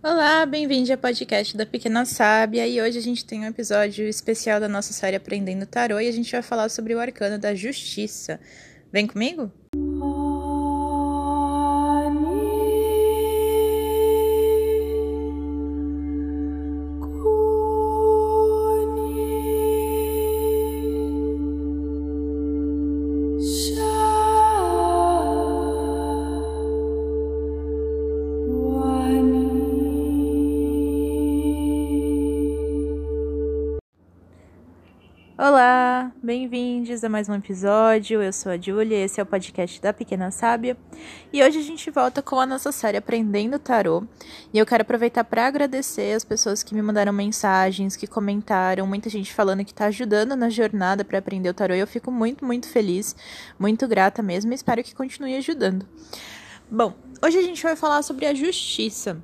Olá, bem-vindo ao podcast da Pequena Sábia e hoje a gente tem um episódio especial da nossa série Aprendendo Tarô e a gente vai falar sobre o arcano da justiça. Vem comigo? Bem-vindos a mais um episódio. Eu sou a Julia, esse é o podcast da Pequena Sábia. E hoje a gente volta com a nossa série Aprendendo Tarô. E eu quero aproveitar para agradecer as pessoas que me mandaram mensagens, que comentaram, muita gente falando que está ajudando na jornada para aprender o tarô. E eu fico muito, muito feliz, muito grata mesmo e espero que continue ajudando. Bom, hoje a gente vai falar sobre a justiça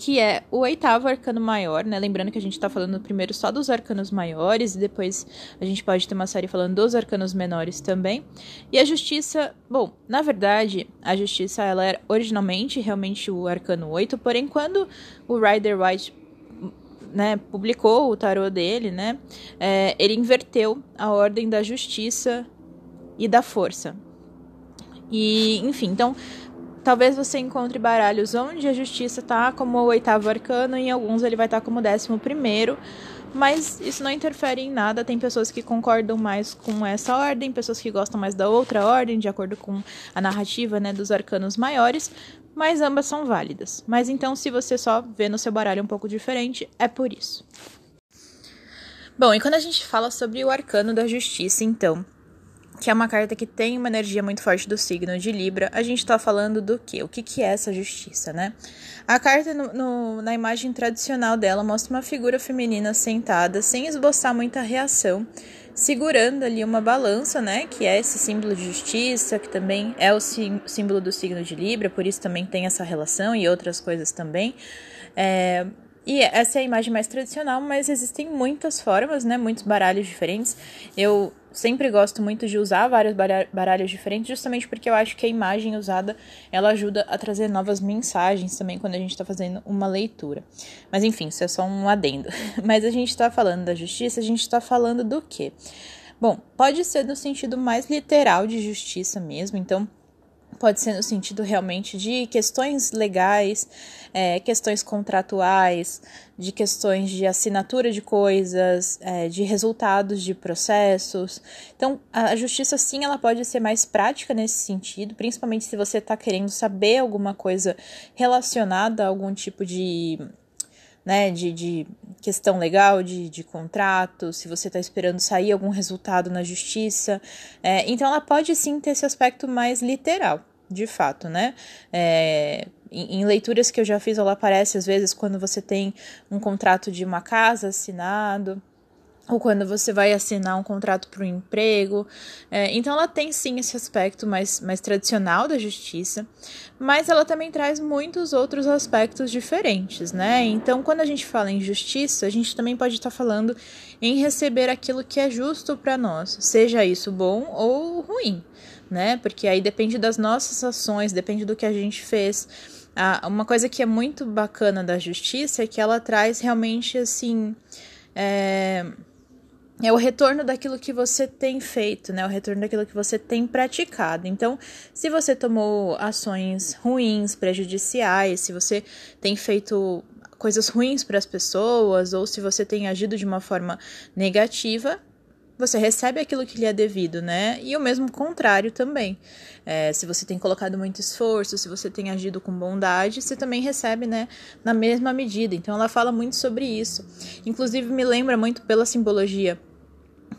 que é o oitavo arcano maior, né? Lembrando que a gente tá falando primeiro só dos arcanos maiores e depois a gente pode ter uma série falando dos arcanos menores também. E a justiça, bom, na verdade, a justiça ela era originalmente realmente o arcano 8, porém quando o Rider White né, publicou o tarô dele, né, é, ele inverteu a ordem da justiça e da força. E, enfim, então Talvez você encontre baralhos onde a justiça está como o oitavo arcano e em alguns ele vai estar tá como décimo primeiro. Mas isso não interfere em nada. Tem pessoas que concordam mais com essa ordem, pessoas que gostam mais da outra ordem, de acordo com a narrativa né, dos arcanos maiores. Mas ambas são válidas. Mas então, se você só vê no seu baralho um pouco diferente, é por isso. Bom, e quando a gente fala sobre o arcano da justiça, então, que é uma carta que tem uma energia muito forte do signo de Libra, a gente está falando do quê? O que, que é essa justiça, né? A carta, no, no, na imagem tradicional dela, mostra uma figura feminina sentada, sem esboçar muita reação, segurando ali uma balança, né? Que é esse símbolo de justiça, que também é o símbolo do signo de Libra, por isso também tem essa relação e outras coisas também. É, e essa é a imagem mais tradicional, mas existem muitas formas, né? Muitos baralhos diferentes. Eu sempre gosto muito de usar vários baralhos diferentes, justamente porque eu acho que a imagem usada ela ajuda a trazer novas mensagens também quando a gente está fazendo uma leitura. Mas enfim, isso é só um adendo. Mas a gente está falando da justiça, a gente está falando do quê? Bom, pode ser no sentido mais literal de justiça mesmo, então pode ser no sentido realmente de questões legais, é, questões contratuais, de questões de assinatura de coisas, é, de resultados de processos. Então, a justiça, sim, ela pode ser mais prática nesse sentido, principalmente se você está querendo saber alguma coisa relacionada a algum tipo de né, de, de questão legal, de, de contrato, se você está esperando sair algum resultado na justiça. É, então, ela pode sim ter esse aspecto mais literal de fato, né? É, em, leituras que eu já fiz, ela aparece às vezes quando você tem um contrato de uma casa assinado, ou quando você vai assinar um contrato para um emprego. É, então, ela tem sim esse aspecto mais, mais tradicional da justiça, mas ela também traz muitos outros aspectos diferentes, né? Então, quando a gente fala em justiça, a gente também pode estar falando em receber aquilo que é justo para nós, seja isso bom ou ruim né? Porque aí depende das nossas ações, depende do que a gente fez. Ah, uma coisa que é muito bacana da justiça é que ela traz realmente assim. É, é o retorno daquilo que você tem feito, né? O retorno daquilo que você tem praticado. Então, se você tomou ações ruins, prejudiciais, se você tem feito coisas ruins para as pessoas, ou se você tem agido de uma forma negativa, você recebe aquilo que lhe é devido, né? E o mesmo contrário também. É, se você tem colocado muito esforço, se você tem agido com bondade, você também recebe, né, na mesma medida. Então ela fala muito sobre isso. Inclusive me lembra muito pela simbologia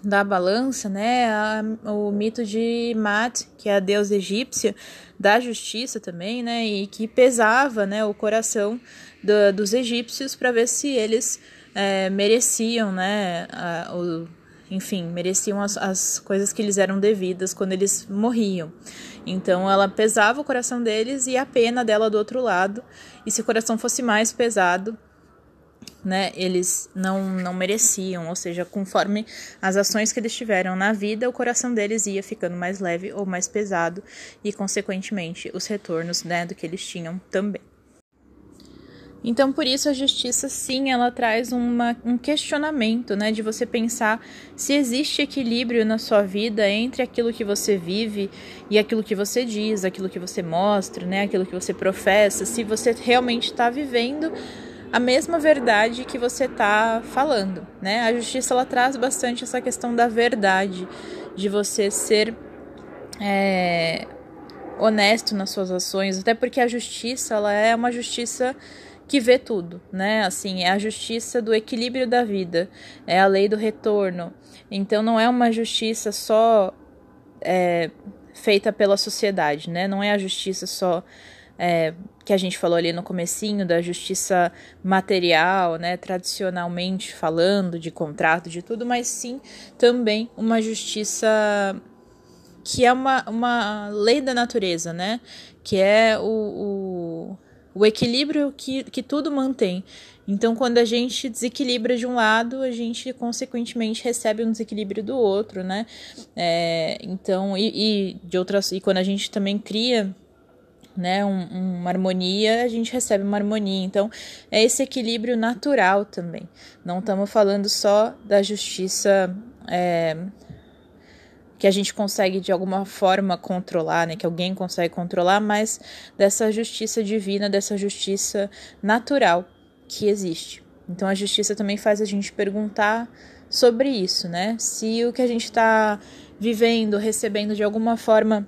da balança, né, a, o mito de Mat, que é a deusa egípcia da justiça também, né, e que pesava, né, o coração do, dos egípcios para ver se eles é, mereciam, né, a, o enfim, mereciam as, as coisas que lhes eram devidas quando eles morriam. Então ela pesava o coração deles e a pena dela do outro lado. E se o coração fosse mais pesado, né, eles não, não mereciam, ou seja, conforme as ações que eles tiveram na vida, o coração deles ia ficando mais leve ou mais pesado e, consequentemente, os retornos né, do que eles tinham também. Então, por isso, a justiça, sim, ela traz uma, um questionamento, né? De você pensar se existe equilíbrio na sua vida entre aquilo que você vive e aquilo que você diz, aquilo que você mostra, né? Aquilo que você professa, se você realmente está vivendo a mesma verdade que você está falando, né? A justiça, ela traz bastante essa questão da verdade, de você ser... É, honesto nas suas ações, até porque a justiça, ela é uma justiça que vê tudo, né? Assim, é a justiça do equilíbrio da vida, é a lei do retorno. Então, não é uma justiça só é, feita pela sociedade, né? Não é a justiça só é, que a gente falou ali no comecinho da justiça material, né? Tradicionalmente falando de contrato, de tudo, mas sim também uma justiça que é uma, uma lei da natureza, né? Que é o, o o equilíbrio que, que tudo mantém. Então, quando a gente desequilibra de um lado, a gente consequentemente recebe um desequilíbrio do outro, né? É, então, e, e, de outras, e quando a gente também cria né, um, uma harmonia, a gente recebe uma harmonia. Então, é esse equilíbrio natural também. Não estamos falando só da justiça. É, que a gente consegue de alguma forma controlar, né, que alguém consegue controlar, mas dessa justiça divina, dessa justiça natural que existe. Então a justiça também faz a gente perguntar sobre isso, né? Se o que a gente está vivendo, recebendo de alguma forma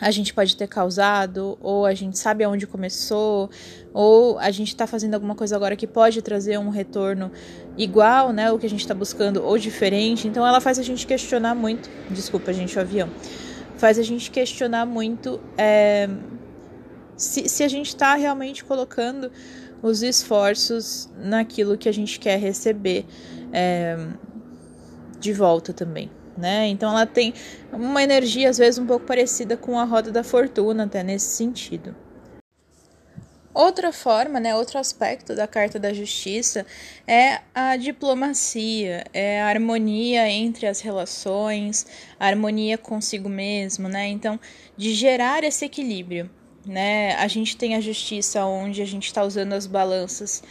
a gente pode ter causado, ou a gente sabe aonde começou, ou a gente está fazendo alguma coisa agora que pode trazer um retorno igual, né, o que a gente está buscando, ou diferente. Então ela faz a gente questionar muito. Desculpa, gente, o avião. Faz a gente questionar muito é, se, se a gente está realmente colocando os esforços naquilo que a gente quer receber é, de volta também né? Então ela tem uma energia às vezes um pouco parecida com a roda da fortuna, até nesse sentido. Outra forma, né, outro aspecto da carta da justiça é a diplomacia, é a harmonia entre as relações, a harmonia consigo mesmo, né? Então, de gerar esse equilíbrio, né? A gente tem a justiça onde a gente está usando as balanças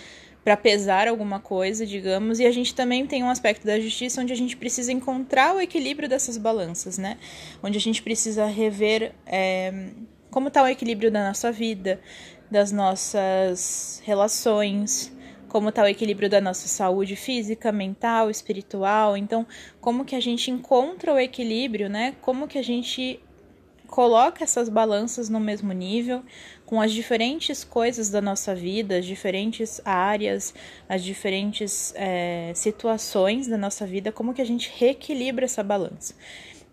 para pesar alguma coisa, digamos, e a gente também tem um aspecto da justiça onde a gente precisa encontrar o equilíbrio dessas balanças, né? Onde a gente precisa rever é, como está o equilíbrio da nossa vida, das nossas relações, como está o equilíbrio da nossa saúde física, mental, espiritual. Então, como que a gente encontra o equilíbrio, né? Como que a gente coloca essas balanças no mesmo nível, com as diferentes coisas da nossa vida, as diferentes áreas, as diferentes é, situações da nossa vida, como que a gente reequilibra essa balança.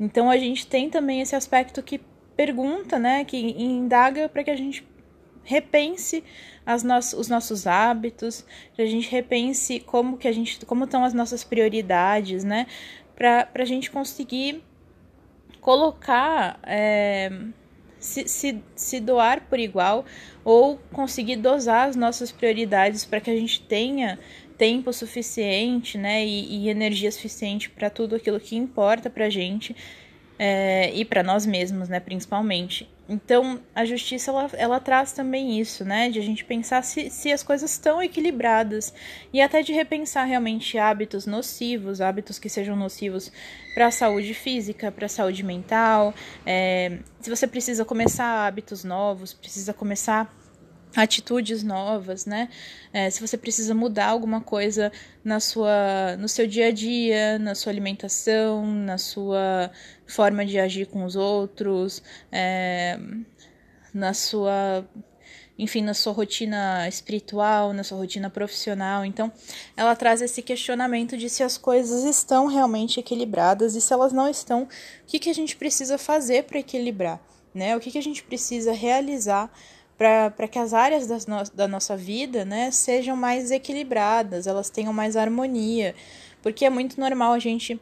Então a gente tem também esse aspecto que pergunta, né, que indaga para que a gente repense as no os nossos hábitos, que a gente repense como que a gente, como estão as nossas prioridades, né, para a gente conseguir colocar é, se, se, se doar por igual ou conseguir dosar as nossas prioridades para que a gente tenha tempo suficiente né, e, e energia suficiente para tudo aquilo que importa para a gente é, e para nós mesmos, né, principalmente. Então, a justiça ela, ela traz também isso, né, de a gente pensar se, se as coisas estão equilibradas e até de repensar realmente hábitos nocivos, hábitos que sejam nocivos para a saúde física, para a saúde mental. É, se você precisa começar hábitos novos, precisa começar atitudes novas, né? É, se você precisa mudar alguma coisa na sua, no seu dia a dia, na sua alimentação, na sua forma de agir com os outros, é, na sua, enfim, na sua rotina espiritual, na sua rotina profissional. Então, ela traz esse questionamento de se as coisas estão realmente equilibradas e se elas não estão, o que, que a gente precisa fazer para equilibrar, né? O que, que a gente precisa realizar para que as áreas no, da nossa vida né, sejam mais equilibradas, elas tenham mais harmonia, porque é muito normal a gente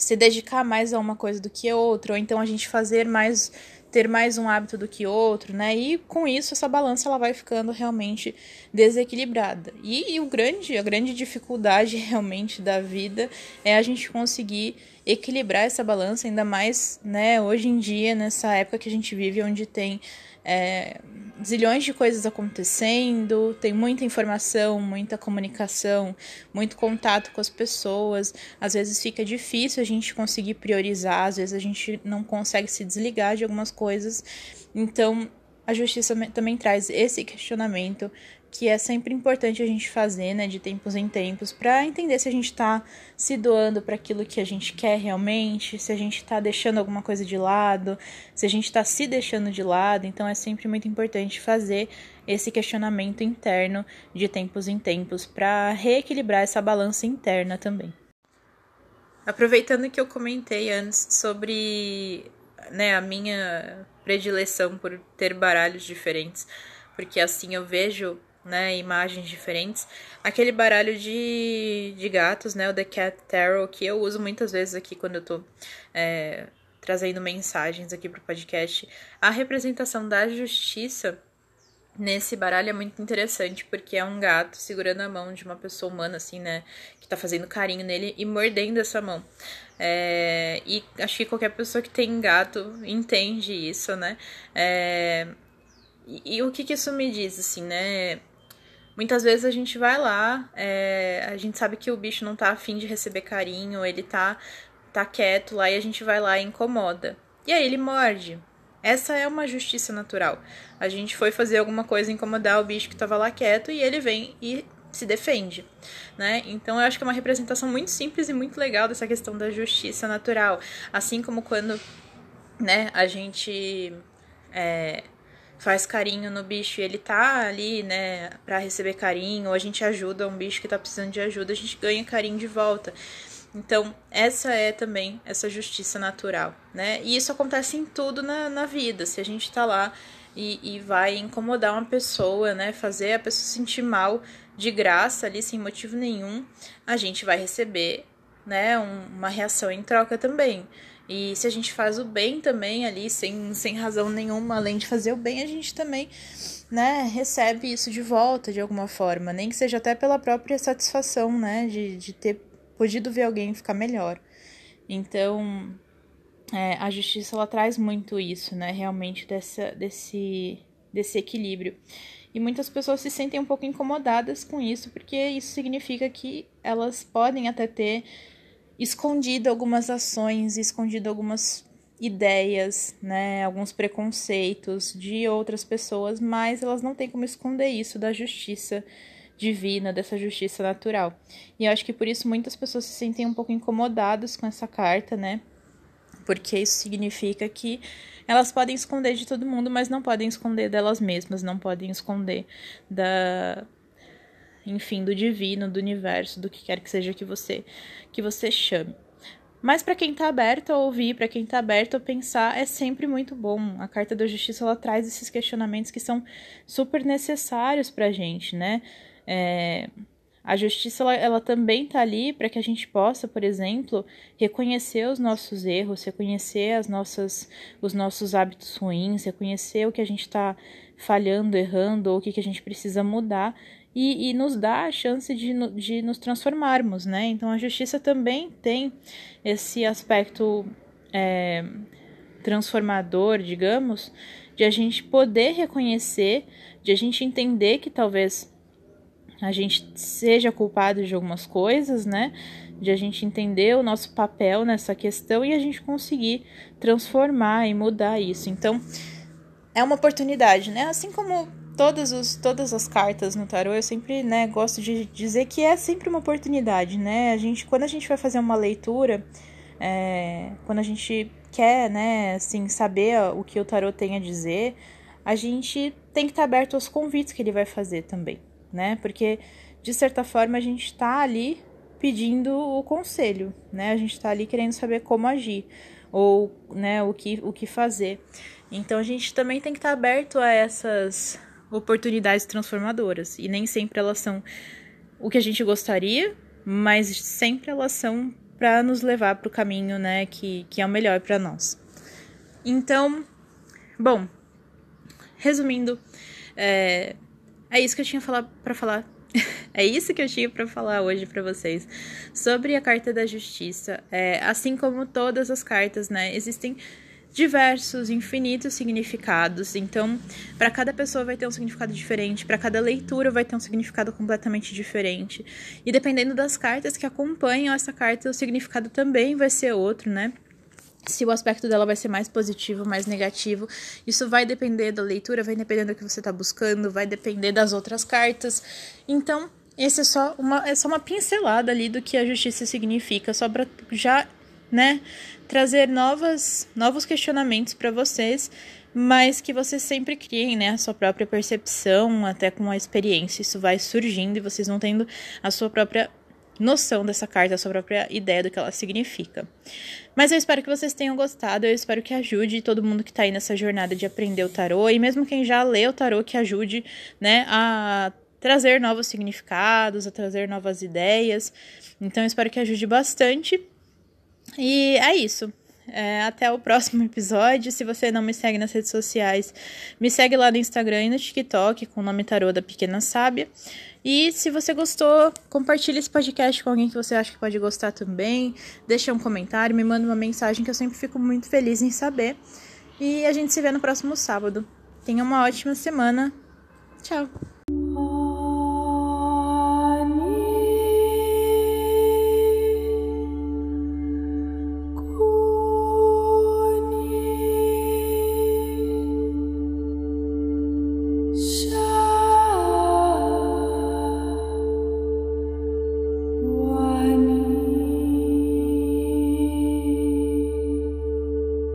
se dedicar mais a uma coisa do que a outra, ou então a gente fazer mais ter mais um hábito do que outro, né? E com isso essa balança ela vai ficando realmente desequilibrada. E, e o grande, a grande dificuldade realmente da vida é a gente conseguir equilibrar essa balança, ainda mais, né, hoje em dia, nessa época que a gente vive onde tem é, zilhões de coisas acontecendo, tem muita informação, muita comunicação, muito contato com as pessoas. Às vezes fica difícil a gente conseguir priorizar, às vezes a gente não consegue se desligar de algumas coisas. Então, a justiça também traz esse questionamento que é sempre importante a gente fazer, né, de tempos em tempos, para entender se a gente está se doando para aquilo que a gente quer realmente, se a gente está deixando alguma coisa de lado, se a gente está se deixando de lado. Então é sempre muito importante fazer esse questionamento interno de tempos em tempos para reequilibrar essa balança interna também. Aproveitando que eu comentei antes sobre né, a minha predileção por ter baralhos diferentes, porque assim eu vejo né, imagens diferentes. Aquele baralho de, de gatos, né, o The Cat Tarot, que eu uso muitas vezes aqui quando eu tô é, trazendo mensagens aqui pro podcast. A representação da justiça nesse baralho é muito interessante, porque é um gato segurando a mão de uma pessoa humana, assim, né, que tá fazendo carinho nele e mordendo essa mão. É, e acho que qualquer pessoa que tem gato entende isso, né? É, e, e, o que, que isso me diz, assim, né? Muitas vezes a gente vai lá, é, a gente sabe que o bicho não tá afim de receber carinho, ele tá, tá quieto lá e a gente vai lá e incomoda. E aí ele morde. Essa é uma justiça natural. A gente foi fazer alguma coisa incomodar o bicho que tava lá quieto e ele vem e se defende, né? Então eu acho que é uma representação muito simples e muito legal dessa questão da justiça natural, assim como quando, né, a gente é, faz carinho no bicho e ele tá ali, né, para receber carinho, ou a gente ajuda um bicho que tá precisando de ajuda, a gente ganha carinho de volta. Então, essa é também essa justiça natural, né? E isso acontece em tudo na, na vida. Se a gente tá lá e, e vai incomodar uma pessoa, né? Fazer a pessoa se sentir mal de graça ali, sem motivo nenhum, a gente vai receber, né, um, uma reação em troca também. E se a gente faz o bem também ali, sem, sem razão nenhuma, além de fazer o bem, a gente também né, recebe isso de volta de alguma forma, nem que seja até pela própria satisfação, né, de, de ter podido ver alguém ficar melhor. Então, é, a justiça ela traz muito isso, né, realmente dessa, desse, desse equilíbrio. E muitas pessoas se sentem um pouco incomodadas com isso, porque isso significa que elas podem até ter escondido algumas ações, escondido algumas ideias, né, alguns preconceitos de outras pessoas, mas elas não têm como esconder isso da justiça divina, dessa justiça natural. E eu acho que por isso muitas pessoas se sentem um pouco incomodadas com essa carta, né? Porque isso significa que elas podem esconder de todo mundo, mas não podem esconder delas mesmas, não podem esconder da enfim, do divino, do universo, do que quer que seja que você que você chame. Mas para quem está aberto a ouvir, para quem está aberto a pensar, é sempre muito bom. A carta da justiça ela traz esses questionamentos que são super necessários para a gente, né? É, a justiça ela, ela também está ali para que a gente possa, por exemplo, reconhecer os nossos erros, reconhecer as nossas, os nossos hábitos ruins, reconhecer o que a gente está falhando, errando, ou o que, que a gente precisa mudar e, e nos dá a chance de, de nos transformarmos, né? Então a justiça também tem esse aspecto é, transformador, digamos, de a gente poder reconhecer, de a gente entender que talvez a gente seja culpado de algumas coisas, né? De a gente entender o nosso papel nessa questão e a gente conseguir transformar e mudar isso. Então, é uma oportunidade, né? Assim como todas, os, todas as cartas no tarô, eu sempre, né, gosto de dizer que é sempre uma oportunidade, né? A gente, quando a gente vai fazer uma leitura, é, quando a gente quer, né, assim, saber o que o tarô tem a dizer, a gente tem que estar aberto aos convites que ele vai fazer também, né? Porque, de certa forma, a gente está ali pedindo o conselho, né? A gente está ali querendo saber como agir ou, né, o que, o que fazer. Então, a gente também tem que estar aberto a essas oportunidades transformadoras. E nem sempre elas são o que a gente gostaria, mas sempre elas são para nos levar para o caminho né, que, que é o melhor para nós. Então, bom, resumindo, é, é isso que eu tinha para falar. é isso que eu tinha para falar hoje para vocês sobre a carta da justiça. É, assim como todas as cartas, né? Existem diversos, infinitos significados. Então, para cada pessoa vai ter um significado diferente, para cada leitura vai ter um significado completamente diferente. E dependendo das cartas que acompanham essa carta, o significado também vai ser outro, né? Se o aspecto dela vai ser mais positivo, mais negativo, isso vai depender da leitura, vai depender do que você está buscando, vai depender das outras cartas. Então, esse é só uma, é só uma pincelada ali do que a justiça significa, só para já né, trazer novas, novos questionamentos para vocês, mas que vocês sempre criem, né, a sua própria percepção, até com a experiência, isso vai surgindo e vocês vão tendo a sua própria noção dessa carta, a sua própria ideia do que ela significa. Mas eu espero que vocês tenham gostado, eu espero que ajude todo mundo que está aí nessa jornada de aprender o tarô, e mesmo quem já leu o tarô, que ajude, né, a trazer novos significados, a trazer novas ideias. Então eu espero que ajude bastante. E é isso. É, até o próximo episódio. Se você não me segue nas redes sociais, me segue lá no Instagram e no TikTok com o nome Tarô da Pequena Sábia. E se você gostou, compartilhe esse podcast com alguém que você acha que pode gostar também. Deixa um comentário, me manda uma mensagem que eu sempre fico muito feliz em saber. E a gente se vê no próximo sábado. Tenha uma ótima semana. Tchau!